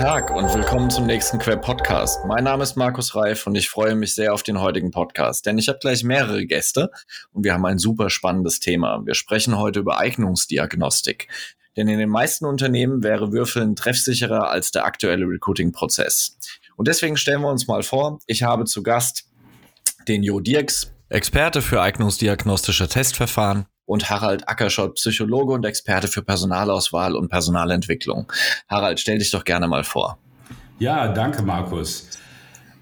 Tag und willkommen zum nächsten Quer Podcast. Mein Name ist Markus Reif und ich freue mich sehr auf den heutigen Podcast, denn ich habe gleich mehrere Gäste und wir haben ein super spannendes Thema. Wir sprechen heute über Eignungsdiagnostik. Denn in den meisten Unternehmen wäre Würfeln treffsicherer als der aktuelle Recruiting-Prozess. Und deswegen stellen wir uns mal vor, ich habe zu Gast den Jo Dirks, Experte für eignungsdiagnostische Testverfahren und Harald Ackerschott, Psychologe und Experte für Personalauswahl und Personalentwicklung. Harald, stell dich doch gerne mal vor. Ja, danke, Markus.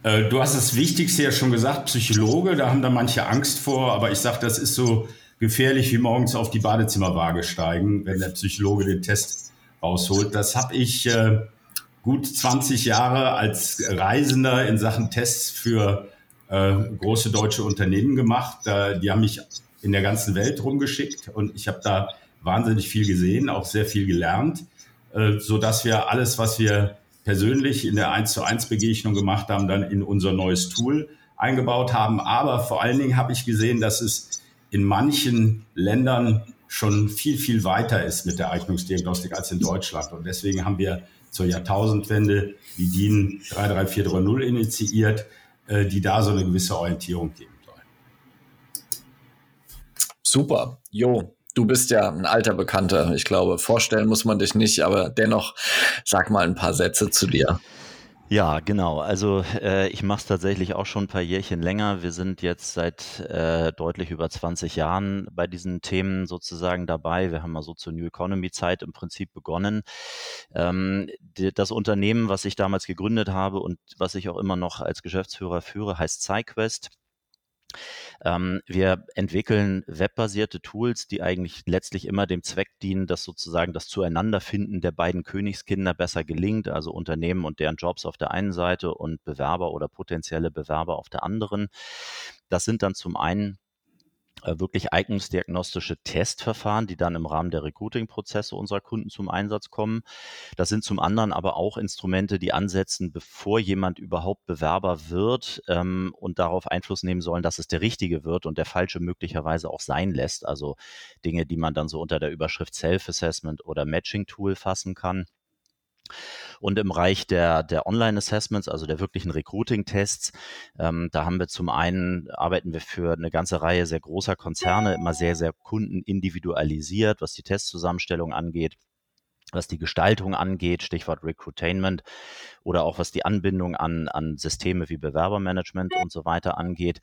Äh, du hast das Wichtigste ja schon gesagt, Psychologe, da haben da manche Angst vor, aber ich sage, das ist so gefährlich wie morgens auf die Badezimmerwaage steigen, wenn der Psychologe den Test rausholt. Das habe ich äh, gut 20 Jahre als Reisender in Sachen Tests für äh, große deutsche Unternehmen gemacht. die haben mich in der ganzen Welt rumgeschickt und ich habe da wahnsinnig viel gesehen, auch sehr viel gelernt, äh, so dass wir alles, was wir persönlich in der 1 zu 1 Begegnung gemacht haben, dann in unser neues Tool eingebaut haben. Aber vor allen Dingen habe ich gesehen, dass es in manchen Ländern schon viel, viel weiter ist mit der Eignungsdiagnostik als in Deutschland. Und deswegen haben wir zur Jahrtausendwende die DIN 33430 initiiert, äh, die da so eine gewisse Orientierung geben. Super. Jo, du bist ja ein alter Bekannter. Ich glaube, vorstellen muss man dich nicht, aber dennoch sag mal ein paar Sätze zu dir. Ja, genau. Also äh, ich mache es tatsächlich auch schon ein paar Jährchen länger. Wir sind jetzt seit äh, deutlich über 20 Jahren bei diesen Themen sozusagen dabei. Wir haben mal so zur New Economy Zeit im Prinzip begonnen. Ähm, die, das Unternehmen, was ich damals gegründet habe und was ich auch immer noch als Geschäftsführer führe, heißt SciQuest. Ähm, wir entwickeln webbasierte Tools, die eigentlich letztlich immer dem Zweck dienen, dass sozusagen das Zueinanderfinden der beiden Königskinder besser gelingt, also Unternehmen und deren Jobs auf der einen Seite und Bewerber oder potenzielle Bewerber auf der anderen. Das sind dann zum einen wirklich eignungsdiagnostische Testverfahren, die dann im Rahmen der Recruiting-Prozesse unserer Kunden zum Einsatz kommen. Das sind zum anderen aber auch Instrumente, die ansetzen, bevor jemand überhaupt Bewerber wird ähm, und darauf Einfluss nehmen sollen, dass es der Richtige wird und der Falsche möglicherweise auch sein lässt. Also Dinge, die man dann so unter der Überschrift Self-Assessment oder Matching-Tool fassen kann. Und im Bereich der, der Online-Assessments, also der wirklichen Recruiting-Tests, ähm, da haben wir zum einen, arbeiten wir für eine ganze Reihe sehr großer Konzerne, immer sehr, sehr kundenindividualisiert, was die Testzusammenstellung angeht was die Gestaltung angeht, Stichwort Recruitainment oder auch was die Anbindung an, an Systeme wie Bewerbermanagement und so weiter angeht,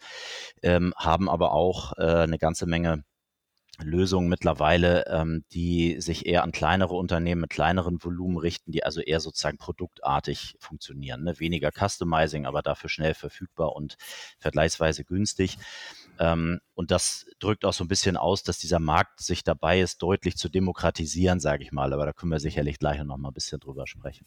ähm, haben aber auch äh, eine ganze Menge Lösungen mittlerweile, ähm, die sich eher an kleinere Unternehmen mit kleineren Volumen richten, die also eher sozusagen produktartig funktionieren. Ne? Weniger Customizing, aber dafür schnell verfügbar und vergleichsweise günstig. Ähm, und das drückt auch so ein bisschen aus, dass dieser Markt sich dabei ist, deutlich zu demokratisieren, sage ich mal. Aber da können wir sicherlich gleich noch mal ein bisschen drüber sprechen.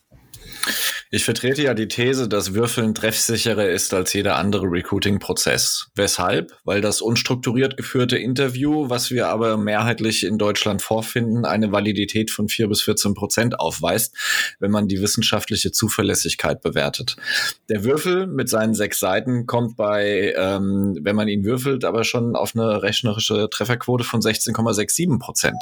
Ich vertrete ja die These, dass Würfeln treffsicherer ist als jeder andere Recruiting-Prozess. Weshalb? Weil das unstrukturiert geführte Interview, was wir aber mehrheitlich in Deutschland vorfinden, eine Validität von vier bis 14 Prozent aufweist, wenn man die wissenschaftliche Zuverlässigkeit bewertet. Der Würfel mit seinen sechs Seiten kommt bei, ähm, wenn man ihn würfelt, aber schon auf eine rechnerische Trefferquote von 16,67 Prozent.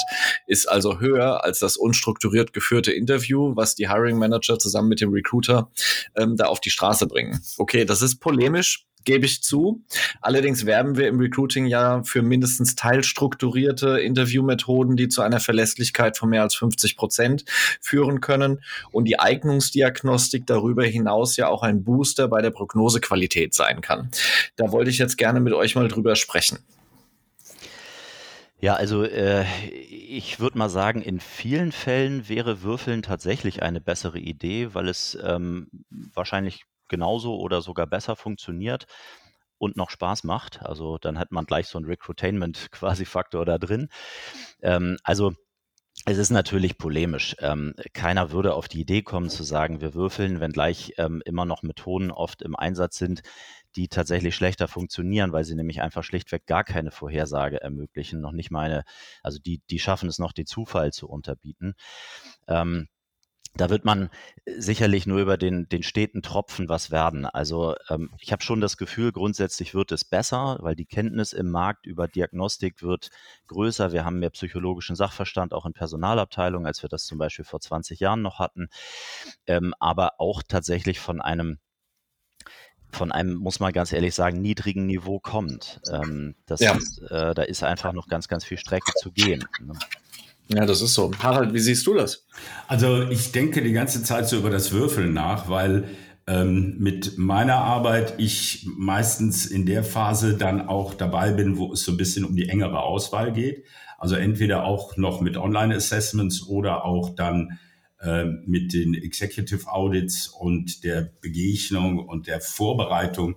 Ist also höher als das unstrukturiert geführte Interview, was die Hiring Manager zusammen mit dem Recruiting Recruiter ähm, da auf die Straße bringen. Okay, das ist polemisch, gebe ich zu. Allerdings werben wir im Recruiting ja für mindestens teilstrukturierte Interviewmethoden, die zu einer Verlässlichkeit von mehr als 50 Prozent führen können und die Eignungsdiagnostik darüber hinaus ja auch ein Booster bei der Prognosequalität sein kann. Da wollte ich jetzt gerne mit euch mal drüber sprechen. Ja, also äh, ich würde mal sagen, in vielen Fällen wäre Würfeln tatsächlich eine bessere Idee, weil es ähm, wahrscheinlich genauso oder sogar besser funktioniert und noch Spaß macht. Also dann hat man gleich so einen Recruitainment quasi Faktor da drin. Ähm, also es ist natürlich polemisch. Ähm, keiner würde auf die Idee kommen zu sagen, wir würfeln, wenngleich ähm, immer noch Methoden oft im Einsatz sind, die tatsächlich schlechter funktionieren, weil sie nämlich einfach schlichtweg gar keine Vorhersage ermöglichen, noch nicht meine, also die, die schaffen es noch, den Zufall zu unterbieten. Ähm, da wird man sicherlich nur über den, den steten Tropfen was werden. Also ähm, ich habe schon das Gefühl, grundsätzlich wird es besser, weil die Kenntnis im Markt über Diagnostik wird größer. Wir haben mehr psychologischen Sachverstand auch in Personalabteilungen, als wir das zum Beispiel vor 20 Jahren noch hatten. Ähm, aber auch tatsächlich von einem von einem, muss man ganz ehrlich sagen, niedrigen Niveau kommt. Ähm, das ja. ist, äh, da ist einfach noch ganz, ganz viel Strecke zu gehen. Ne? Ja, das ist so. Harald, wie siehst du das? Also ich denke die ganze Zeit so über das Würfeln nach, weil ähm, mit meiner Arbeit ich meistens in der Phase dann auch dabei bin, wo es so ein bisschen um die engere Auswahl geht. Also entweder auch noch mit Online-Assessments oder auch dann äh, mit den Executive Audits und der Begegnung und der Vorbereitung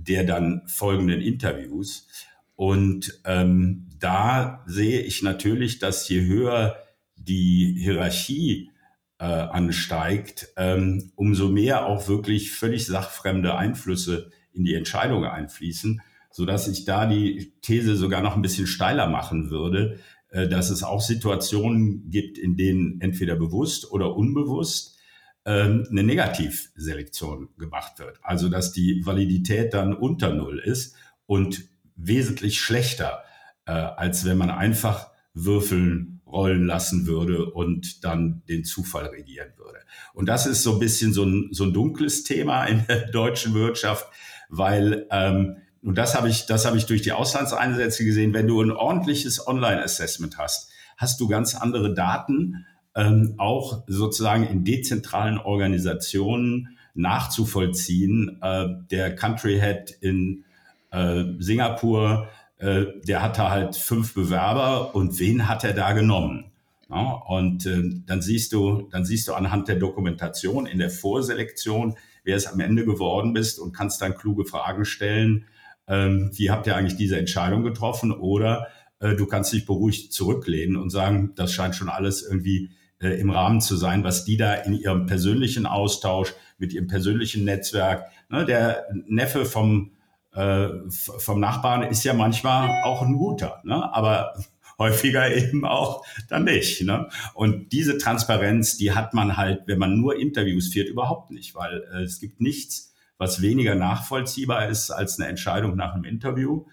der dann folgenden Interviews. Und ähm, da sehe ich natürlich, dass je höher die Hierarchie äh, ansteigt, ähm, umso mehr auch wirklich völlig sachfremde Einflüsse in die Entscheidung einfließen, so dass ich da die These sogar noch ein bisschen steiler machen würde, dass es auch Situationen gibt, in denen entweder bewusst oder unbewusst ähm, eine Negativselektion gemacht wird. Also dass die Validität dann unter Null ist und wesentlich schlechter, äh, als wenn man einfach Würfeln rollen lassen würde und dann den Zufall regieren würde. Und das ist so ein bisschen so ein, so ein dunkles Thema in der deutschen Wirtschaft, weil ähm, und das habe ich, das habe ich durch die Auslandseinsätze gesehen. Wenn du ein ordentliches Online-Assessment hast, hast du ganz andere Daten, ähm, auch sozusagen in dezentralen Organisationen nachzuvollziehen. Äh, der Country Head in äh, Singapur, äh, der hatte halt fünf Bewerber und wen hat er da genommen? Ja, und äh, dann siehst du, dann siehst du anhand der Dokumentation in der Vorselektion, wer es am Ende geworden bist und kannst dann kluge Fragen stellen. Ähm, wie habt ihr eigentlich diese Entscheidung getroffen? Oder äh, du kannst dich beruhigt zurücklehnen und sagen, das scheint schon alles irgendwie äh, im Rahmen zu sein, was die da in ihrem persönlichen Austausch mit ihrem persönlichen Netzwerk, ne, der Neffe vom äh, vom Nachbarn ist ja manchmal auch ein guter, ne? aber häufiger eben auch dann nicht. Ne? Und diese Transparenz, die hat man halt, wenn man nur Interviews führt, überhaupt nicht, weil äh, es gibt nichts, was weniger nachvollziehbar ist als eine Entscheidung nach einem Interview,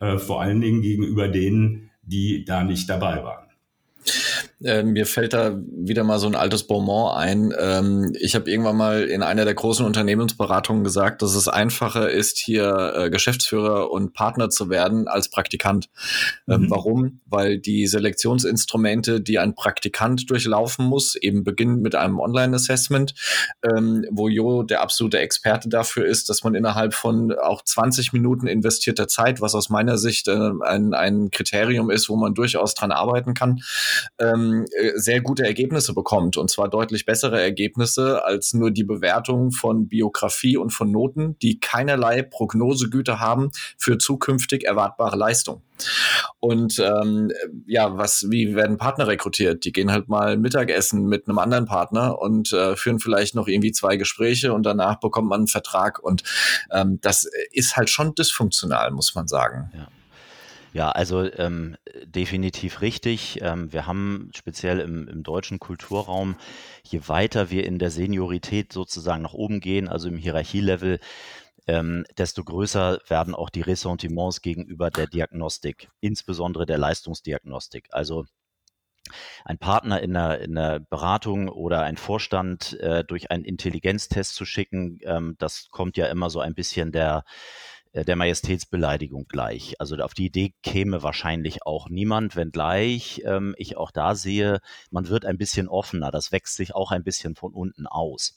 äh, vor allen Dingen gegenüber denen, die da nicht dabei waren. Äh, mir fällt da wieder mal so ein altes Beaumont ein. Ähm, ich habe irgendwann mal in einer der großen Unternehmensberatungen gesagt, dass es einfacher ist, hier äh, Geschäftsführer und Partner zu werden als Praktikant. Ähm, mhm. Warum? Weil die Selektionsinstrumente, die ein Praktikant durchlaufen muss, eben beginnen mit einem Online-Assessment, ähm, wo Jo der absolute Experte dafür ist, dass man innerhalb von auch 20 Minuten investierter Zeit, was aus meiner Sicht äh, ein, ein Kriterium ist, wo man durchaus dran arbeiten kann, ähm, äh, sehr gute Ergebnisse bekommt und zwar deutlich bessere Ergebnisse als nur die Bewertung von Biografie und von Noten, die keinerlei Prognosegüte haben für zukünftig erwartbare Leistung. Und ähm, ja, was, wie werden Partner rekrutiert? Die gehen halt mal Mittagessen mit einem anderen Partner und äh, führen vielleicht noch irgendwie zwei Gespräche und danach bekommt man einen Vertrag. Und ähm, das ist halt schon dysfunktional, muss man sagen. Ja. Ja, also ähm, definitiv richtig. Ähm, wir haben speziell im, im deutschen Kulturraum, je weiter wir in der Seniorität sozusagen nach oben gehen, also im Hierarchielevel, ähm, desto größer werden auch die Ressentiments gegenüber der Diagnostik, insbesondere der Leistungsdiagnostik. Also ein Partner in der, in der Beratung oder ein Vorstand äh, durch einen Intelligenztest zu schicken, ähm, das kommt ja immer so ein bisschen der der Majestätsbeleidigung gleich. Also auf die Idee käme wahrscheinlich auch niemand, wenngleich ähm, ich auch da sehe, man wird ein bisschen offener. Das wächst sich auch ein bisschen von unten aus.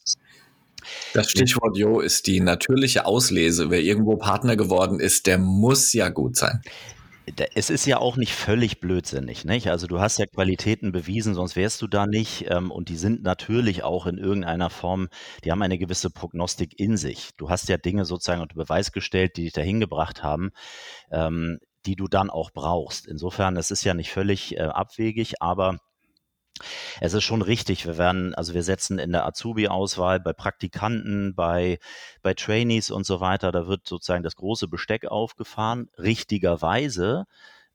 Das Stichwort Jo ist die natürliche Auslese. Wer irgendwo Partner geworden ist, der muss ja gut sein es ist ja auch nicht völlig blödsinnig, nicht? Also du hast ja Qualitäten bewiesen, sonst wärst du da nicht. Ähm, und die sind natürlich auch in irgendeiner Form, die haben eine gewisse Prognostik in sich. Du hast ja Dinge sozusagen unter Beweis gestellt, die dich dahin gebracht haben, ähm, die du dann auch brauchst. Insofern, es ist ja nicht völlig äh, abwegig, aber es ist schon richtig. Wir werden, also wir setzen in der Azubi-Auswahl bei Praktikanten, bei, bei Trainees und so weiter, da wird sozusagen das große Besteck aufgefahren. Richtigerweise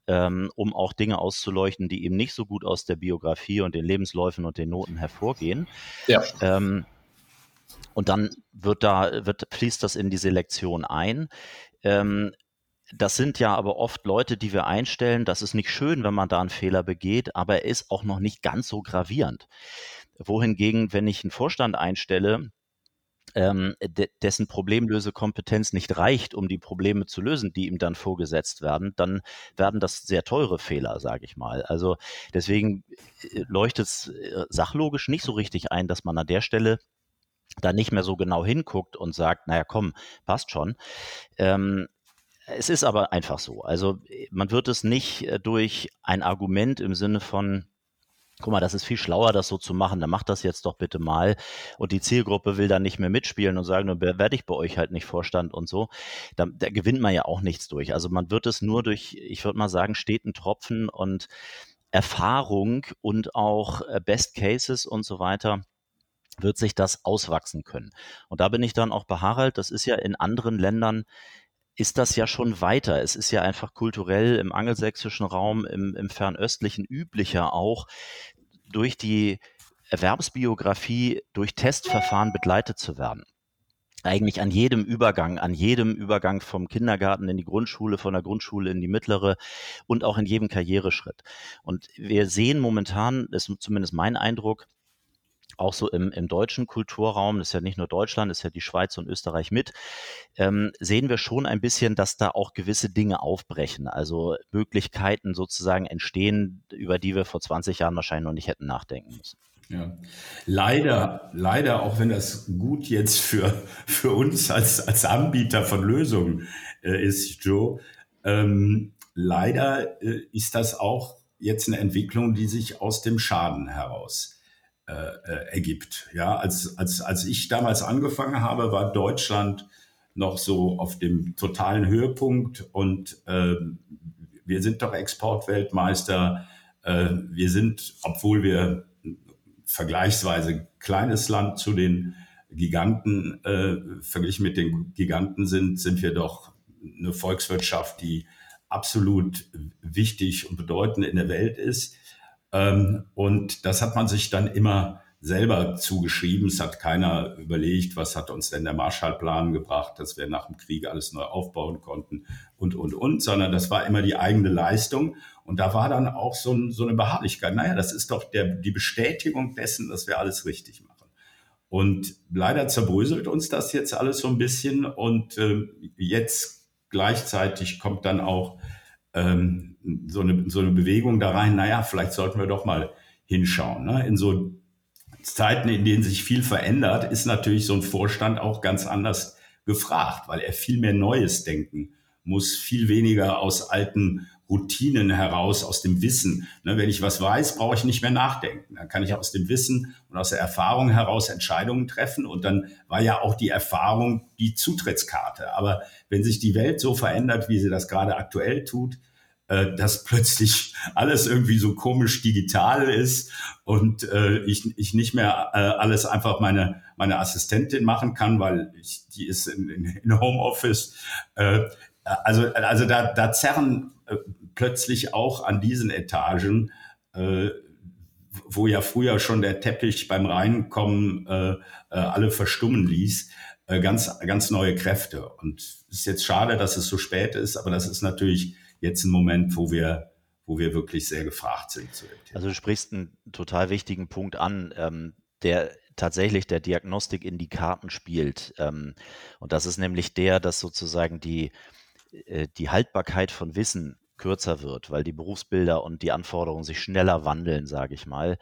ähm, um auch Dinge auszuleuchten, die eben nicht so gut aus der Biografie und den Lebensläufen und den Noten hervorgehen. Ja. Ähm, und dann wird da, wird, fließt das in die Selektion ein. Ähm, das sind ja aber oft Leute, die wir einstellen. Das ist nicht schön, wenn man da einen Fehler begeht, aber er ist auch noch nicht ganz so gravierend. Wohingegen, wenn ich einen Vorstand einstelle, ähm, de dessen Problemlösekompetenz nicht reicht, um die Probleme zu lösen, die ihm dann vorgesetzt werden, dann werden das sehr teure Fehler, sage ich mal. Also deswegen äh, leuchtet es äh, sachlogisch nicht so richtig ein, dass man an der Stelle da nicht mehr so genau hinguckt und sagt, naja, komm, passt schon. Ähm, es ist aber einfach so. Also man wird es nicht äh, durch ein Argument im Sinne von, guck mal, das ist viel schlauer, das so zu machen, dann macht das jetzt doch bitte mal. Und die Zielgruppe will dann nicht mehr mitspielen und sagen, dann werde ich bei euch halt nicht Vorstand und so. Da, da gewinnt man ja auch nichts durch. Also man wird es nur durch, ich würde mal sagen, steten Tropfen und Erfahrung und auch äh, Best Cases und so weiter wird sich das auswachsen können. Und da bin ich dann auch bei Harald, das ist ja in anderen Ländern ist das ja schon weiter. Es ist ja einfach kulturell im angelsächsischen Raum, im, im fernöstlichen üblicher auch, durch die Erwerbsbiografie, durch Testverfahren begleitet zu werden eigentlich an jedem Übergang, an jedem Übergang vom Kindergarten in die Grundschule, von der Grundschule in die mittlere und auch in jedem Karriereschritt. Und wir sehen momentan, ist zumindest mein Eindruck, auch so im, im deutschen Kulturraum, das ist ja nicht nur Deutschland, das ist ja die Schweiz und Österreich mit, ähm, sehen wir schon ein bisschen, dass da auch gewisse Dinge aufbrechen. Also Möglichkeiten sozusagen entstehen, über die wir vor 20 Jahren wahrscheinlich noch nicht hätten nachdenken müssen. Ja. Leider, leider, auch wenn das gut jetzt für, für uns als, als Anbieter von Lösungen äh, ist, Joe, ähm, leider äh, ist das auch jetzt eine Entwicklung, die sich aus dem Schaden heraus äh, äh, ergibt. Ja, als, als, als ich damals angefangen habe, war Deutschland noch so auf dem totalen Höhepunkt und äh, wir sind doch Exportweltmeister. Äh, wir sind, obwohl wir vergleichsweise kleines Land zu den Giganten, äh, verglichen mit den Giganten sind, sind wir doch eine Volkswirtschaft, die absolut wichtig und bedeutend in der Welt ist. Ähm, und das hat man sich dann immer selber zugeschrieben. Es hat keiner überlegt, was hat uns denn der Marshallplan gebracht, dass wir nach dem Krieg alles neu aufbauen konnten und, und, und, sondern das war immer die eigene Leistung. Und da war dann auch so, ein, so eine Beharrlichkeit. Naja, das ist doch der, die Bestätigung dessen, dass wir alles richtig machen. Und leider zerbröselt uns das jetzt alles so ein bisschen. Und äh, jetzt gleichzeitig kommt dann auch ähm, so, eine, so eine Bewegung da rein, naja, vielleicht sollten wir doch mal hinschauen. Ne? In so Zeiten, in denen sich viel verändert, ist natürlich so ein Vorstand auch ganz anders gefragt, weil er viel mehr Neues denken muss, viel weniger aus alten Routinen heraus, aus dem Wissen. Ne, wenn ich was weiß, brauche ich nicht mehr nachdenken. Dann kann ich aus dem Wissen und aus der Erfahrung heraus Entscheidungen treffen. Und dann war ja auch die Erfahrung die Zutrittskarte. Aber wenn sich die Welt so verändert, wie sie das gerade aktuell tut, äh, dass plötzlich alles irgendwie so komisch digital ist und äh, ich, ich nicht mehr äh, alles einfach meine, meine Assistentin machen kann, weil ich, die ist in, in, in Homeoffice. Äh, also, also da, da zerren äh, plötzlich auch an diesen Etagen, äh, wo ja früher schon der Teppich beim Reinkommen äh, äh, alle verstummen ließ, äh, ganz, ganz neue Kräfte. Und es ist jetzt schade, dass es so spät ist, aber das ist natürlich jetzt ein Moment, wo wir wo wir wirklich sehr gefragt sind. Also du sprichst einen total wichtigen Punkt an, ähm, der tatsächlich der Diagnostik in die Karten spielt. Ähm, und das ist nämlich der, dass sozusagen die, äh, die Haltbarkeit von Wissen kürzer wird, weil die Berufsbilder und die Anforderungen sich schneller wandeln, sage ich mal.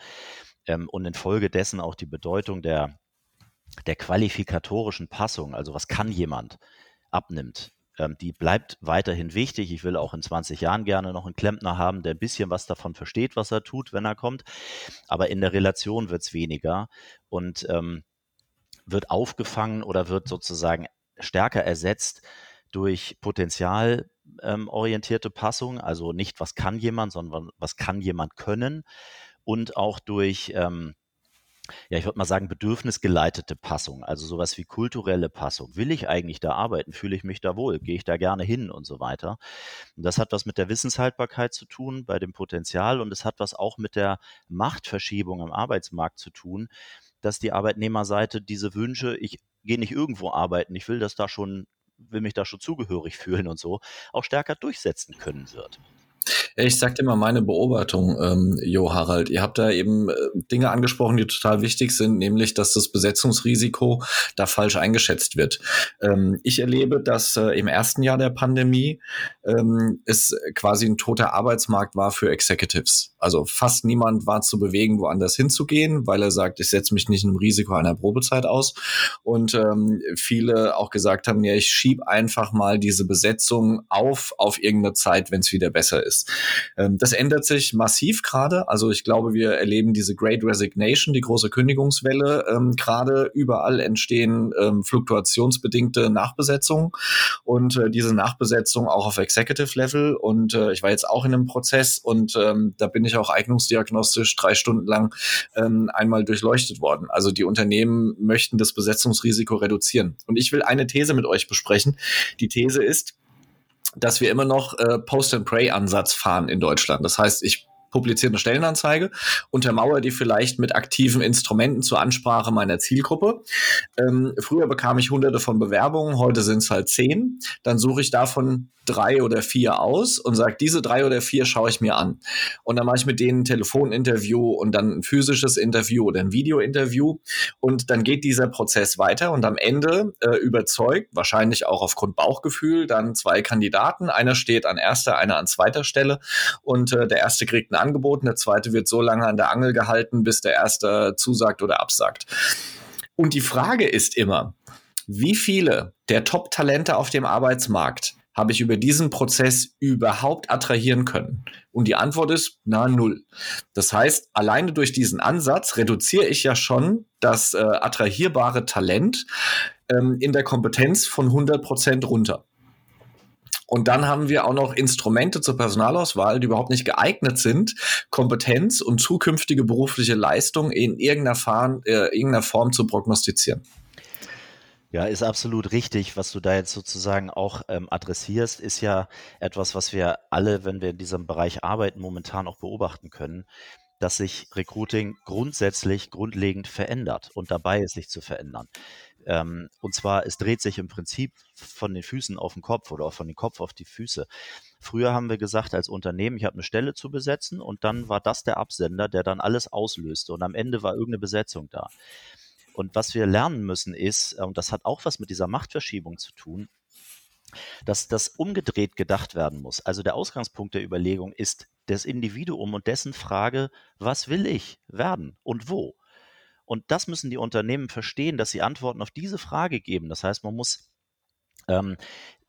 Ähm, und infolgedessen auch die Bedeutung der, der qualifikatorischen Passung, also was kann jemand, abnimmt. Ähm, die bleibt weiterhin wichtig. Ich will auch in 20 Jahren gerne noch einen Klempner haben, der ein bisschen was davon versteht, was er tut, wenn er kommt. Aber in der Relation wird es weniger und ähm, wird aufgefangen oder wird sozusagen stärker ersetzt durch Potenzial ähm, orientierte Passung, also nicht was kann jemand, sondern was kann jemand können und auch durch ähm, ja, ich würde mal sagen, bedürfnisgeleitete Passung, also sowas wie kulturelle Passung. Will ich eigentlich da arbeiten? Fühle ich mich da wohl? Gehe ich da gerne hin und so weiter? Und das hat was mit der Wissenshaltbarkeit zu tun, bei dem Potenzial und es hat was auch mit der Machtverschiebung im Arbeitsmarkt zu tun, dass die Arbeitnehmerseite diese Wünsche, ich gehe nicht irgendwo arbeiten, ich will das da schon, will mich da schon zugehörig fühlen und so, auch stärker durchsetzen können wird. Ich sag dir mal meine Beobachtung, ähm, Jo Harald. Ihr habt da eben äh, Dinge angesprochen, die total wichtig sind, nämlich, dass das Besetzungsrisiko da falsch eingeschätzt wird. Ähm, ich erlebe, dass äh, im ersten Jahr der Pandemie ähm, es quasi ein toter Arbeitsmarkt war für Executives. Also fast niemand war zu bewegen, woanders hinzugehen, weil er sagt, ich setze mich nicht einem Risiko einer Probezeit aus. Und ähm, viele auch gesagt haben, ja, ich schieb einfach mal diese Besetzung auf auf irgendeine Zeit, wenn es wieder besser ist. Ähm, das ändert sich massiv gerade. Also ich glaube, wir erleben diese Great Resignation, die große Kündigungswelle. Ähm, gerade überall entstehen ähm, fluktuationsbedingte Nachbesetzungen und äh, diese Nachbesetzung auch auf Executive Level. Und äh, ich war jetzt auch in einem Prozess und ähm, da bin ich auch eignungsdiagnostisch drei Stunden lang ähm, einmal durchleuchtet worden. Also die Unternehmen möchten das Besetzungsrisiko reduzieren. Und ich will eine These mit euch besprechen. Die These ist, dass wir immer noch äh, Post-and-Pray-Ansatz fahren in Deutschland. Das heißt, ich publiziere eine Stellenanzeige, untermauere die vielleicht mit aktiven Instrumenten zur Ansprache meiner Zielgruppe. Ähm, früher bekam ich hunderte von Bewerbungen, heute sind es halt zehn. Dann suche ich davon drei oder vier aus und sage, diese drei oder vier schaue ich mir an. Und dann mache ich mit denen ein Telefoninterview und dann ein physisches Interview oder ein Videointerview. Und dann geht dieser Prozess weiter und am Ende äh, überzeugt, wahrscheinlich auch aufgrund Bauchgefühl, dann zwei Kandidaten. Einer steht an erster, einer an zweiter Stelle und äh, der erste kriegt ein Angebot und der zweite wird so lange an der Angel gehalten, bis der erste zusagt oder absagt. Und die Frage ist immer, wie viele der Top-Talente auf dem Arbeitsmarkt habe ich über diesen Prozess überhaupt attrahieren können? Und die Antwort ist, na, null. Das heißt, alleine durch diesen Ansatz reduziere ich ja schon das äh, attrahierbare Talent ähm, in der Kompetenz von 100 Prozent runter. Und dann haben wir auch noch Instrumente zur Personalauswahl, die überhaupt nicht geeignet sind, Kompetenz und zukünftige berufliche Leistung in irgendeiner, Form, äh, irgendeiner Form zu prognostizieren. Ja, ist absolut richtig. Was du da jetzt sozusagen auch ähm, adressierst, ist ja etwas, was wir alle, wenn wir in diesem Bereich arbeiten, momentan auch beobachten können, dass sich Recruiting grundsätzlich grundlegend verändert und dabei ist, sich zu verändern. Ähm, und zwar, es dreht sich im Prinzip von den Füßen auf den Kopf oder auch von den Kopf auf die Füße. Früher haben wir gesagt, als Unternehmen, ich habe eine Stelle zu besetzen und dann war das der Absender, der dann alles auslöste und am Ende war irgendeine Besetzung da. Und was wir lernen müssen ist, äh, und das hat auch was mit dieser Machtverschiebung zu tun, dass das umgedreht gedacht werden muss. Also der Ausgangspunkt der Überlegung ist das Individuum und dessen Frage, was will ich werden und wo? Und das müssen die Unternehmen verstehen, dass sie Antworten auf diese Frage geben. Das heißt, man muss ähm,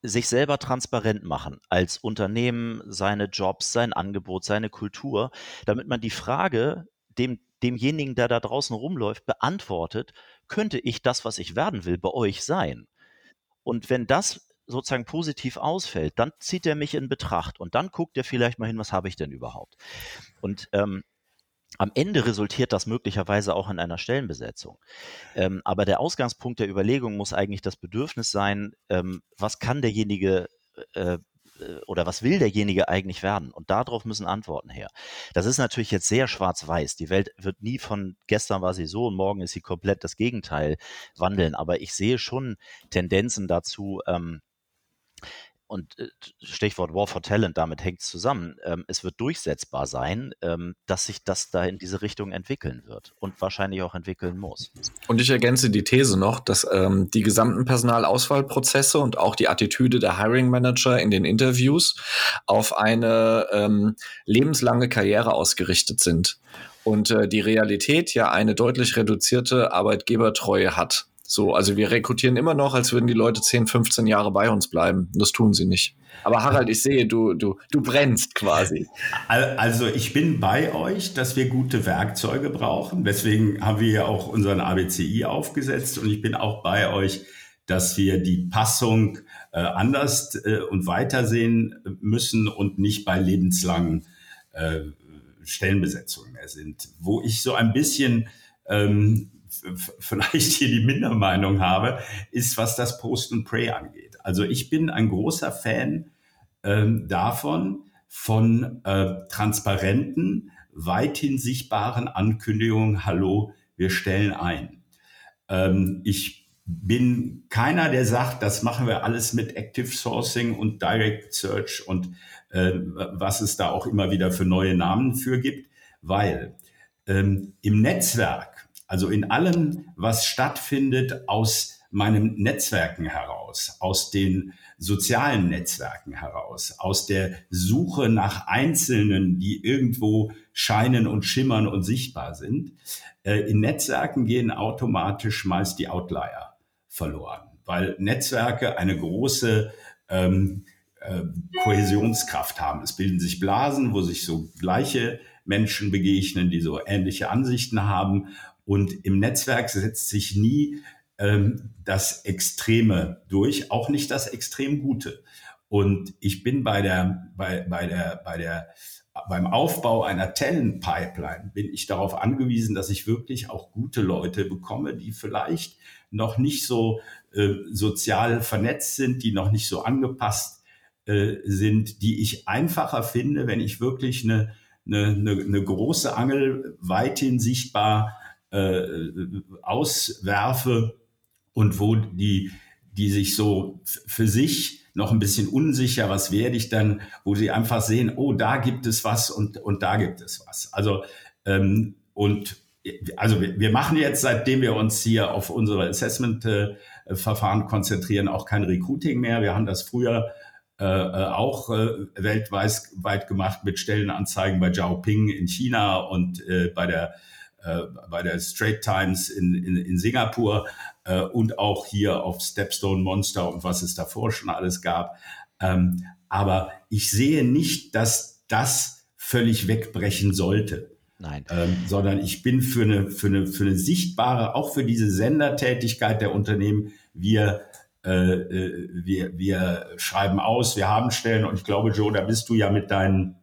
sich selber transparent machen als Unternehmen, seine Jobs, sein Angebot, seine Kultur, damit man die Frage dem demjenigen, der da draußen rumläuft, beantwortet, könnte ich das, was ich werden will, bei euch sein? Und wenn das sozusagen positiv ausfällt, dann zieht er mich in Betracht und dann guckt er vielleicht mal hin, was habe ich denn überhaupt? Und ähm, am Ende resultiert das möglicherweise auch in einer Stellenbesetzung. Ähm, aber der Ausgangspunkt der Überlegung muss eigentlich das Bedürfnis sein, ähm, was kann derjenige äh, äh, oder was will derjenige eigentlich werden? Und darauf müssen Antworten her. Das ist natürlich jetzt sehr schwarz-weiß. Die Welt wird nie von gestern war sie so und morgen ist sie komplett das Gegenteil wandeln. Aber ich sehe schon Tendenzen dazu, ähm, und äh, Stichwort War for Talent, damit hängt es zusammen. Ähm, es wird durchsetzbar sein, ähm, dass sich das da in diese Richtung entwickeln wird und wahrscheinlich auch entwickeln muss. Und ich ergänze die These noch, dass ähm, die gesamten Personalauswahlprozesse und auch die Attitüde der Hiring Manager in den Interviews auf eine ähm, lebenslange Karriere ausgerichtet sind. Und äh, die Realität ja eine deutlich reduzierte Arbeitgebertreue hat. So, also wir rekrutieren immer noch, als würden die Leute 10, 15 Jahre bei uns bleiben. Das tun sie nicht. Aber Harald, ich sehe, du, du, du brennst quasi. Also ich bin bei euch, dass wir gute Werkzeuge brauchen. Deswegen haben wir ja auch unseren ABCI aufgesetzt und ich bin auch bei euch, dass wir die Passung äh, anders äh, und weitersehen müssen und nicht bei lebenslangen äh, Stellenbesetzungen mehr sind. Wo ich so ein bisschen ähm, vielleicht hier die Mindermeinung habe, ist, was das Post and Pray angeht. Also ich bin ein großer Fan ähm, davon, von äh, transparenten, weithin sichtbaren Ankündigungen, hallo, wir stellen ein. Ähm, ich bin keiner, der sagt, das machen wir alles mit Active Sourcing und Direct Search und äh, was es da auch immer wieder für neue Namen für gibt, weil ähm, im Netzwerk, also in allem, was stattfindet aus meinen Netzwerken heraus, aus den sozialen Netzwerken heraus, aus der Suche nach Einzelnen, die irgendwo scheinen und schimmern und sichtbar sind. Äh, in Netzwerken gehen automatisch meist die Outlier verloren, weil Netzwerke eine große ähm, äh, Kohäsionskraft haben. Es bilden sich Blasen, wo sich so gleiche Menschen begegnen, die so ähnliche Ansichten haben. Und im Netzwerk setzt sich nie ähm, das Extreme durch, auch nicht das extrem Gute. Und ich bin bei der, bei, bei der, bei der, beim Aufbau einer Talent-Pipeline bin ich darauf angewiesen, dass ich wirklich auch gute Leute bekomme, die vielleicht noch nicht so äh, sozial vernetzt sind, die noch nicht so angepasst äh, sind, die ich einfacher finde, wenn ich wirklich eine, eine, eine, eine große Angel weithin sichtbar äh, auswerfe und wo die, die sich so für sich noch ein bisschen unsicher, was werde ich dann, wo sie einfach sehen, oh, da gibt es was und, und da gibt es was. Also, ähm, und also wir, wir machen jetzt, seitdem wir uns hier auf unsere Assessment-Verfahren konzentrieren, auch kein Recruiting mehr. Wir haben das früher äh, äh auch äh, weltweit weit gemacht mit Stellenanzeigen bei Xiaoping in China und äh, bei der äh, bei der Straight Times in, in, in Singapur äh, und auch hier auf Stepstone Monster und was es davor schon alles gab. Ähm, aber ich sehe nicht, dass das völlig wegbrechen sollte. Nein. Ähm, sondern ich bin für eine, für, eine, für eine sichtbare, auch für diese Sendertätigkeit der Unternehmen, wir, äh, äh, wir, wir schreiben aus, wir haben Stellen und ich glaube, Joe, da bist du ja mit deinen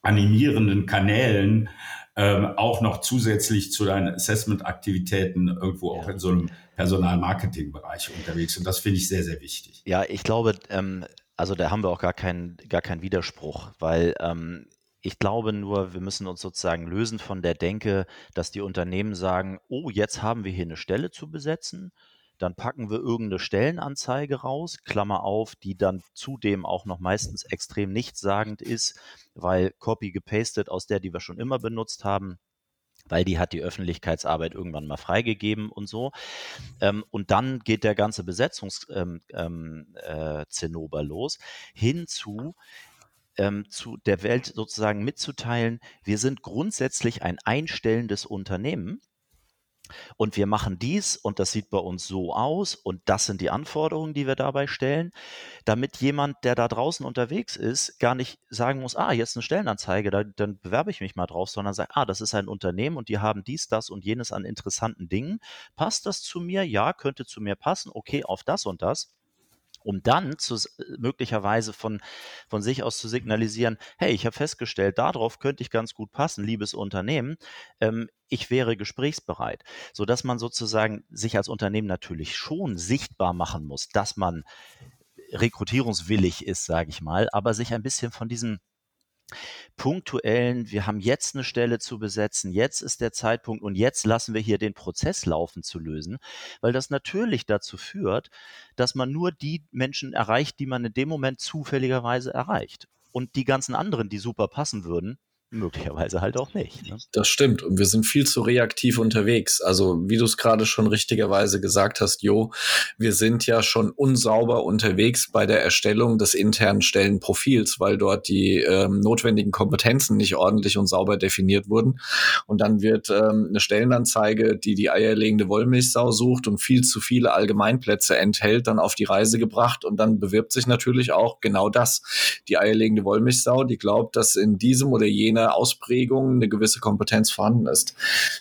animierenden Kanälen ähm, auch noch zusätzlich zu deinen Assessment-Aktivitäten irgendwo ja. auch in so einem Personalmarketing-Bereich unterwegs. Und das finde ich sehr, sehr wichtig. Ja, ich glaube, ähm, also da haben wir auch gar keinen gar keinen Widerspruch, weil ähm, ich glaube nur, wir müssen uns sozusagen lösen von der Denke, dass die Unternehmen sagen, oh, jetzt haben wir hier eine Stelle zu besetzen dann packen wir irgendeine Stellenanzeige raus, Klammer auf, die dann zudem auch noch meistens extrem nichtssagend ist, weil Copy gepastet aus der, die wir schon immer benutzt haben, weil die hat die Öffentlichkeitsarbeit irgendwann mal freigegeben und so. Ähm, und dann geht der ganze Besetzungszinnober ähm, ähm, äh, los, hinzu, ähm, zu der Welt sozusagen mitzuteilen, wir sind grundsätzlich ein einstellendes Unternehmen und wir machen dies und das sieht bei uns so aus und das sind die Anforderungen, die wir dabei stellen, damit jemand, der da draußen unterwegs ist, gar nicht sagen muss, ah, jetzt eine Stellenanzeige, da, dann bewerbe ich mich mal drauf, sondern sagt, ah, das ist ein Unternehmen und die haben dies, das und jenes an interessanten Dingen. Passt das zu mir? Ja, könnte zu mir passen. Okay, auf das und das um dann zu, möglicherweise von, von sich aus zu signalisieren, hey, ich habe festgestellt, darauf könnte ich ganz gut passen, liebes Unternehmen, ähm, ich wäre gesprächsbereit, so dass man sozusagen sich als Unternehmen natürlich schon sichtbar machen muss, dass man rekrutierungswillig ist, sage ich mal, aber sich ein bisschen von diesem punktuellen, wir haben jetzt eine Stelle zu besetzen, jetzt ist der Zeitpunkt und jetzt lassen wir hier den Prozess laufen zu lösen, weil das natürlich dazu führt, dass man nur die Menschen erreicht, die man in dem Moment zufälligerweise erreicht. Und die ganzen anderen, die super passen würden, möglicherweise halt auch nicht. Ne? Das stimmt. Und wir sind viel zu reaktiv unterwegs. Also, wie du es gerade schon richtigerweise gesagt hast, Jo, wir sind ja schon unsauber unterwegs bei der Erstellung des internen Stellenprofils, weil dort die ähm, notwendigen Kompetenzen nicht ordentlich und sauber definiert wurden. Und dann wird ähm, eine Stellenanzeige, die die eierlegende Wollmilchsau sucht und viel zu viele Allgemeinplätze enthält, dann auf die Reise gebracht. Und dann bewirbt sich natürlich auch genau das. Die eierlegende Wollmilchsau, die glaubt, dass in diesem oder jener Ausprägungen eine gewisse Kompetenz vorhanden ist.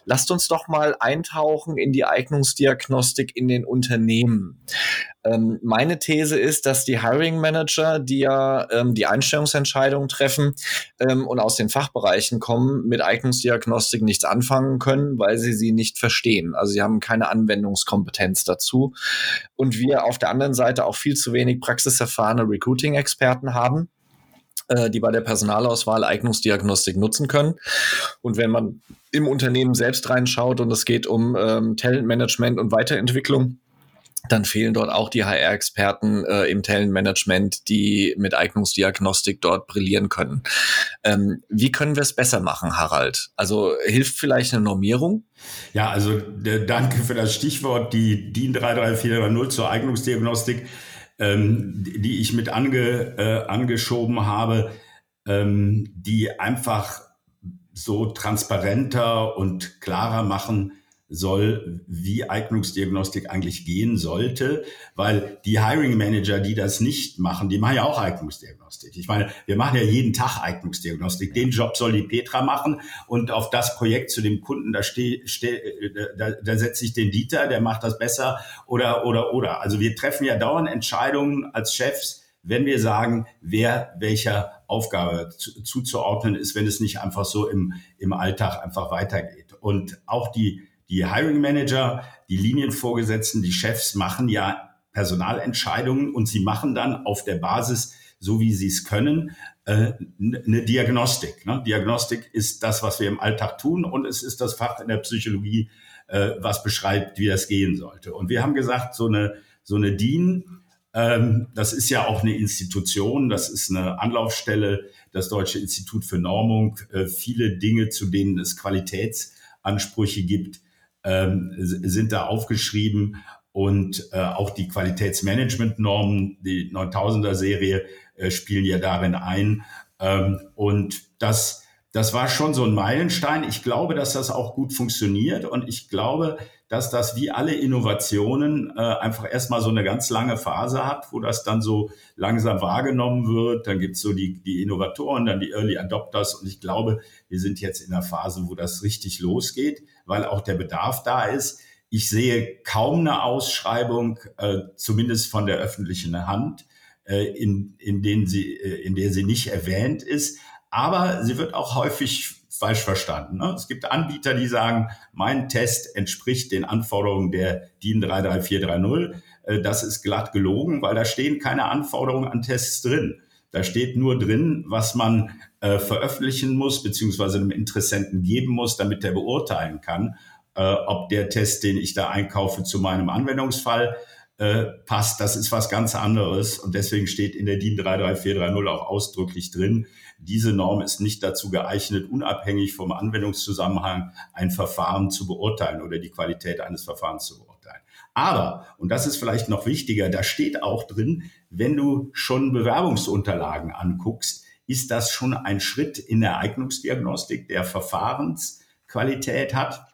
Lasst uns doch mal eintauchen in die Eignungsdiagnostik in den Unternehmen. Ähm, meine These ist, dass die Hiring Manager, die ja ähm, die Einstellungsentscheidungen treffen ähm, und aus den Fachbereichen kommen, mit Eignungsdiagnostik nichts anfangen können, weil sie sie nicht verstehen. Also sie haben keine Anwendungskompetenz dazu. Und wir auf der anderen Seite auch viel zu wenig praxiserfahrene Recruiting-Experten haben äh, die bei der Personalauswahl Eignungsdiagnostik nutzen können. Und wenn man im Unternehmen selbst reinschaut und es geht um ähm, Talentmanagement und Weiterentwicklung, dann fehlen dort auch die HR-Experten äh, im Talentmanagement, die mit Eignungsdiagnostik dort brillieren können. Ähm, wie können wir es besser machen, Harald? Also hilft vielleicht eine Normierung? Ja, also danke für das Stichwort, die DIN 33430 zur Eignungsdiagnostik, ähm, die ich mit ange, äh, angeschoben habe, ähm, die einfach so transparenter und klarer machen, soll, wie Eignungsdiagnostik eigentlich gehen sollte, weil die Hiring Manager, die das nicht machen, die machen ja auch Eignungsdiagnostik. Ich meine, wir machen ja jeden Tag Eignungsdiagnostik. Den Job soll die Petra machen und auf das Projekt zu dem Kunden, da, steh, steh, da, da setze ich den Dieter, der macht das besser oder, oder, oder. Also wir treffen ja dauernd Entscheidungen als Chefs, wenn wir sagen, wer welcher Aufgabe zu, zuzuordnen ist, wenn es nicht einfach so im, im Alltag einfach weitergeht. Und auch die die Hiring Manager, die Linienvorgesetzten, die Chefs machen ja Personalentscheidungen und sie machen dann auf der Basis, so wie sie es können, äh, eine Diagnostik. Ne? Diagnostik ist das, was wir im Alltag tun und es ist das Fach in der Psychologie, äh, was beschreibt, wie das gehen sollte. Und wir haben gesagt, so eine, so eine DIN, ähm, das ist ja auch eine Institution, das ist eine Anlaufstelle, das Deutsche Institut für Normung, äh, viele Dinge, zu denen es Qualitätsansprüche gibt, ähm, sind da aufgeschrieben und äh, auch die Qualitätsmanagementnormen, die 9000er Serie äh, spielen ja darin ein. Ähm, und das, das war schon so ein Meilenstein. Ich glaube, dass das auch gut funktioniert und ich glaube, dass das wie alle Innovationen äh, einfach erstmal so eine ganz lange Phase hat, wo das dann so langsam wahrgenommen wird. Dann gibt's so die, die Innovatoren, dann die Early Adopters und ich glaube, wir sind jetzt in der Phase, wo das richtig losgeht weil auch der Bedarf da ist. Ich sehe kaum eine Ausschreibung, äh, zumindest von der öffentlichen Hand, äh, in, in, denen sie, äh, in der sie nicht erwähnt ist. Aber sie wird auch häufig falsch verstanden. Ne? Es gibt Anbieter, die sagen, mein Test entspricht den Anforderungen der DIN 33430. Äh, das ist glatt gelogen, weil da stehen keine Anforderungen an Tests drin. Da steht nur drin, was man äh, veröffentlichen muss, beziehungsweise einem Interessenten geben muss, damit der beurteilen kann, äh, ob der Test, den ich da einkaufe, zu meinem Anwendungsfall äh, passt. Das ist was ganz anderes. Und deswegen steht in der DIN 33430 auch ausdrücklich drin, diese Norm ist nicht dazu geeignet, unabhängig vom Anwendungszusammenhang ein Verfahren zu beurteilen oder die Qualität eines Verfahrens zu beurteilen. Aber, und das ist vielleicht noch wichtiger, da steht auch drin, wenn du schon Bewerbungsunterlagen anguckst, ist das schon ein Schritt in der Eignungsdiagnostik, der Verfahrensqualität hat.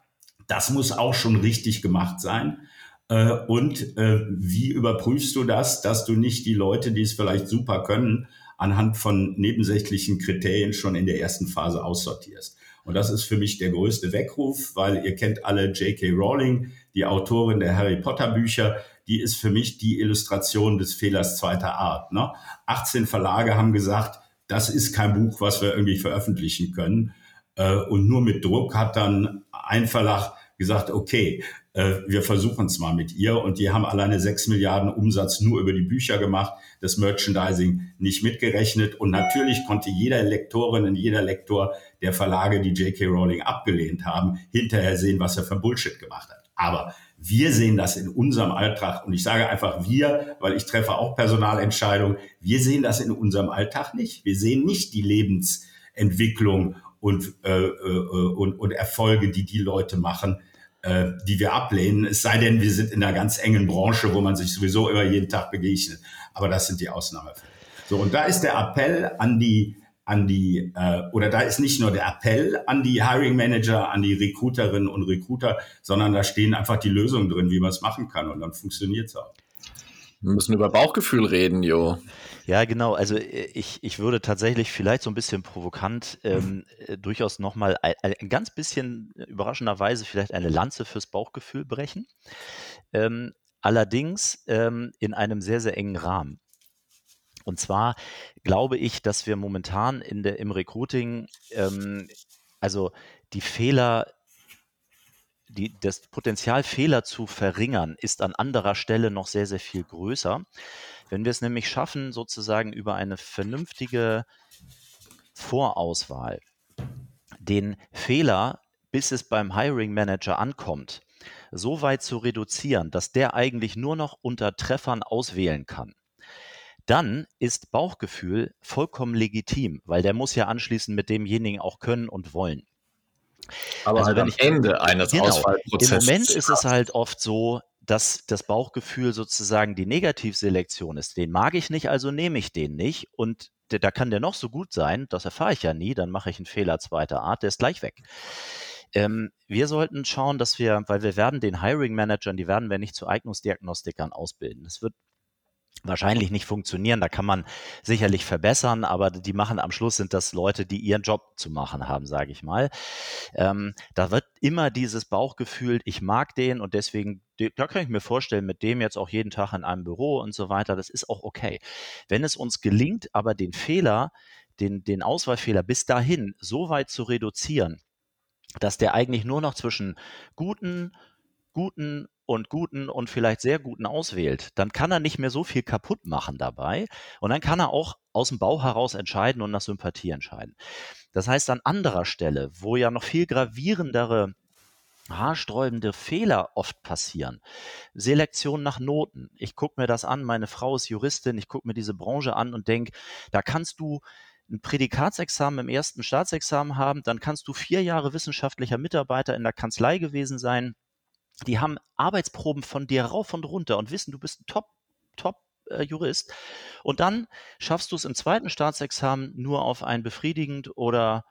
Das muss auch schon richtig gemacht sein. Äh, und äh, wie überprüfst du das, dass du nicht die Leute, die es vielleicht super können, anhand von nebensächlichen Kriterien schon in der ersten Phase aussortierst? Und das ist für mich der größte Weckruf, weil ihr kennt alle J.K. Rowling, die Autorin der Harry Potter Bücher. Die ist für mich die Illustration des Fehlers zweiter Art. Ne? 18 Verlage haben gesagt, das ist kein Buch, was wir irgendwie veröffentlichen können. Äh, und nur mit Druck hat dann ein Verlag gesagt, okay, wir versuchen es mal mit ihr. Und die haben alleine sechs Milliarden Umsatz nur über die Bücher gemacht, das Merchandising nicht mitgerechnet. Und natürlich konnte jeder Lektorin und jeder Lektor der Verlage, die J.K. Rowling abgelehnt haben, hinterher sehen, was er für Bullshit gemacht hat. Aber wir sehen das in unserem Alltag und ich sage einfach wir, weil ich treffe auch Personalentscheidungen. Wir sehen das in unserem Alltag nicht. Wir sehen nicht die Lebensentwicklung und, äh, äh, und, und Erfolge, die die Leute machen, äh, die wir ablehnen. Es sei denn, wir sind in einer ganz engen Branche, wo man sich sowieso immer jeden Tag begegnet. Aber das sind die Ausnahmefälle. So, und da ist der Appell an die an die, äh, oder da ist nicht nur der Appell an die Hiring Manager, an die Recruiterinnen und Recruiter, sondern da stehen einfach die Lösungen drin, wie man es machen kann und dann funktioniert es auch. Wir müssen über Bauchgefühl reden, Jo. Ja, genau. Also äh, ich, ich würde tatsächlich vielleicht so ein bisschen provokant ähm, äh, durchaus nochmal ein, ein ganz bisschen überraschenderweise vielleicht eine Lanze fürs Bauchgefühl brechen. Ähm, allerdings ähm, in einem sehr, sehr engen Rahmen. Und zwar glaube ich, dass wir momentan in der, im Recruiting, ähm, also die Fehler die, das Potenzial, Fehler zu verringern, ist an anderer Stelle noch sehr, sehr viel größer. Wenn wir es nämlich schaffen, sozusagen über eine vernünftige Vorauswahl den Fehler, bis es beim Hiring Manager ankommt, so weit zu reduzieren, dass der eigentlich nur noch unter Treffern auswählen kann, dann ist Bauchgefühl vollkommen legitim, weil der muss ja anschließend mit demjenigen auch können und wollen. Aber also halt am ich, Ende eines genau, Auswahlprozesses. Im Moment ist es halt oft so, dass das Bauchgefühl sozusagen die Negativselektion ist. Den mag ich nicht, also nehme ich den nicht. Und da kann der noch so gut sein, das erfahre ich ja nie, dann mache ich einen Fehler zweiter Art, der ist gleich weg. Ähm, wir sollten schauen, dass wir, weil wir werden den Hiring Managern, die werden wir nicht zu Eignungsdiagnostikern ausbilden. Es wird wahrscheinlich nicht funktionieren. Da kann man sicherlich verbessern, aber die machen am Schluss sind das Leute, die ihren Job zu machen haben, sage ich mal. Ähm, da wird immer dieses Bauchgefühl, ich mag den und deswegen, da kann ich mir vorstellen, mit dem jetzt auch jeden Tag in einem Büro und so weiter, das ist auch okay. Wenn es uns gelingt, aber den Fehler, den, den Auswahlfehler bis dahin so weit zu reduzieren, dass der eigentlich nur noch zwischen guten, guten und guten und vielleicht sehr guten auswählt, dann kann er nicht mehr so viel kaputt machen dabei und dann kann er auch aus dem Bau heraus entscheiden und nach Sympathie entscheiden. Das heißt, an anderer Stelle, wo ja noch viel gravierendere haarsträubende Fehler oft passieren. Selektion nach Noten. Ich gucke mir das an, meine Frau ist Juristin, ich gucke mir diese Branche an und denke, da kannst du ein Prädikatsexamen im ersten Staatsexamen haben, dann kannst du vier Jahre wissenschaftlicher Mitarbeiter in der Kanzlei gewesen sein, die haben Arbeitsproben von dir rauf und runter und wissen, du bist ein Top, Top äh, Jurist. Und dann schaffst du es im zweiten Staatsexamen nur auf ein befriedigend oder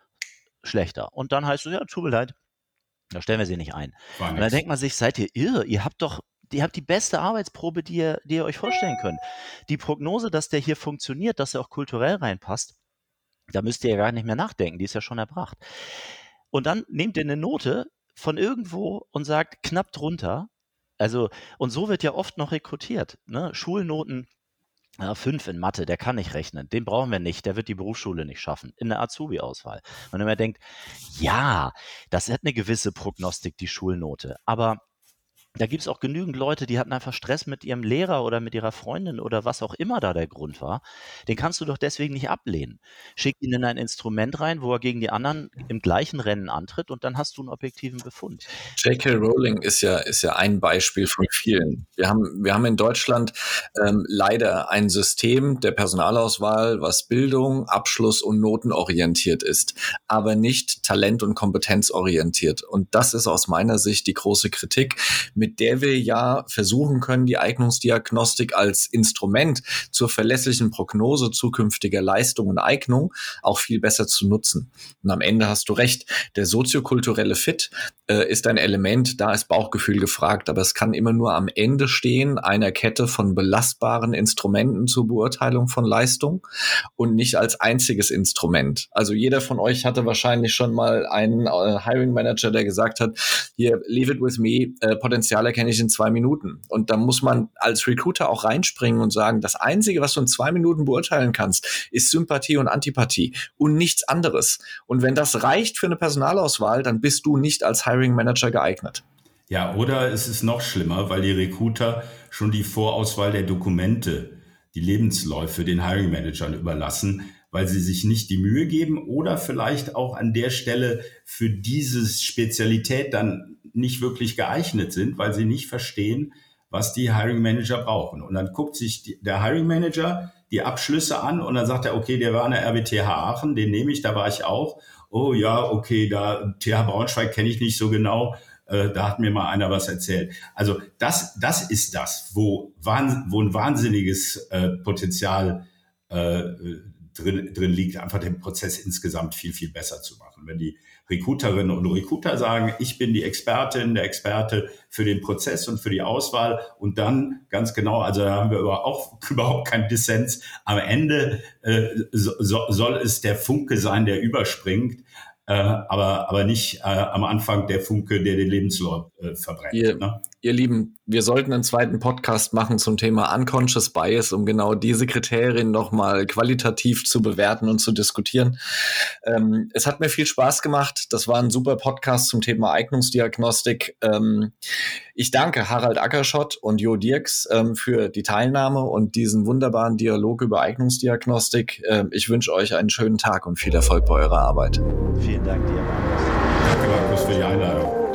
schlechter. Und dann heißt es, ja, tut mir leid, da stellen wir sie nicht ein. und dann denkt man sich, seid ihr irre? Ihr habt doch, ihr habt die beste Arbeitsprobe, die ihr, die ihr euch vorstellen könnt. Die Prognose, dass der hier funktioniert, dass er auch kulturell reinpasst, da müsst ihr ja gar nicht mehr nachdenken, die ist ja schon erbracht. Und dann nehmt ihr eine Note, von irgendwo und sagt knapp drunter. Also, und so wird ja oft noch rekrutiert. Ne? Schulnoten ja, fünf in Mathe, der kann nicht rechnen, den brauchen wir nicht, der wird die Berufsschule nicht schaffen, in der Azubi-Auswahl. Und wenn man denkt, ja, das hat eine gewisse Prognostik, die Schulnote, aber da gibt es auch genügend Leute, die hatten einfach Stress mit ihrem Lehrer oder mit ihrer Freundin oder was auch immer da der Grund war. Den kannst du doch deswegen nicht ablehnen. Schick ihn in ein Instrument rein, wo er gegen die anderen im gleichen Rennen antritt und dann hast du einen objektiven Befund. J.K. Rowling ist ja, ist ja ein Beispiel von vielen. Wir haben, wir haben in Deutschland ähm, leider ein System der Personalauswahl, was Bildung, Abschluss und Noten orientiert ist, aber nicht talent- und kompetenzorientiert. Und das ist aus meiner Sicht die große Kritik mit der wir ja versuchen können, die Eignungsdiagnostik als Instrument zur verlässlichen Prognose zukünftiger Leistung und Eignung auch viel besser zu nutzen. Und am Ende hast du recht, der soziokulturelle Fit äh, ist ein Element, da ist Bauchgefühl gefragt, aber es kann immer nur am Ende stehen einer Kette von belastbaren Instrumenten zur Beurteilung von Leistung und nicht als einziges Instrument. Also jeder von euch hatte wahrscheinlich schon mal einen äh, Hiring Manager, der gesagt hat, hier, leave it with me, äh, potenziell Potenzial erkenne ich in zwei Minuten. Und da muss man als Recruiter auch reinspringen und sagen, das Einzige, was du in zwei Minuten beurteilen kannst, ist Sympathie und Antipathie und nichts anderes. Und wenn das reicht für eine Personalauswahl, dann bist du nicht als Hiring Manager geeignet. Ja, oder es ist noch schlimmer, weil die Recruiter schon die Vorauswahl der Dokumente, die Lebensläufe den Hiring Managern überlassen, weil sie sich nicht die Mühe geben oder vielleicht auch an der Stelle für diese Spezialität dann nicht wirklich geeignet sind, weil sie nicht verstehen, was die Hiring Manager brauchen. Und dann guckt sich die, der Hiring Manager die Abschlüsse an und dann sagt er, okay, der war an der RWTH Aachen, den nehme ich, da war ich auch. Oh ja, okay, da TH Braunschweig kenne ich nicht so genau. Äh, da hat mir mal einer was erzählt. Also das, das ist das, wo, wo ein wahnsinniges äh, Potenzial äh, drin, drin liegt, einfach den Prozess insgesamt viel, viel besser zu machen. Wenn die Recruiterinnen und Recruiter sagen, ich bin die Expertin, der Experte für den Prozess und für die Auswahl und dann ganz genau, also da haben wir auch überhaupt keinen Dissens, am Ende äh, so, soll es der Funke sein, der überspringt äh, aber, aber nicht äh, am Anfang der Funke, der den Lebenslauf äh, verbrennt. Ihr, ne? ihr Lieben, wir sollten einen zweiten Podcast machen zum Thema Unconscious Bias, um genau diese Kriterien nochmal qualitativ zu bewerten und zu diskutieren. Ähm, es hat mir viel Spaß gemacht. Das war ein super Podcast zum Thema Eignungsdiagnostik. Ähm, ich danke Harald Ackerschott und Jo Dirks ähm, für die Teilnahme und diesen wunderbaren Dialog über Eignungsdiagnostik. Ähm, ich wünsche euch einen schönen Tag und viel Erfolg bei eurer Arbeit. Vielen Dank dir, Markus. Danke, Markus, für die Einladung.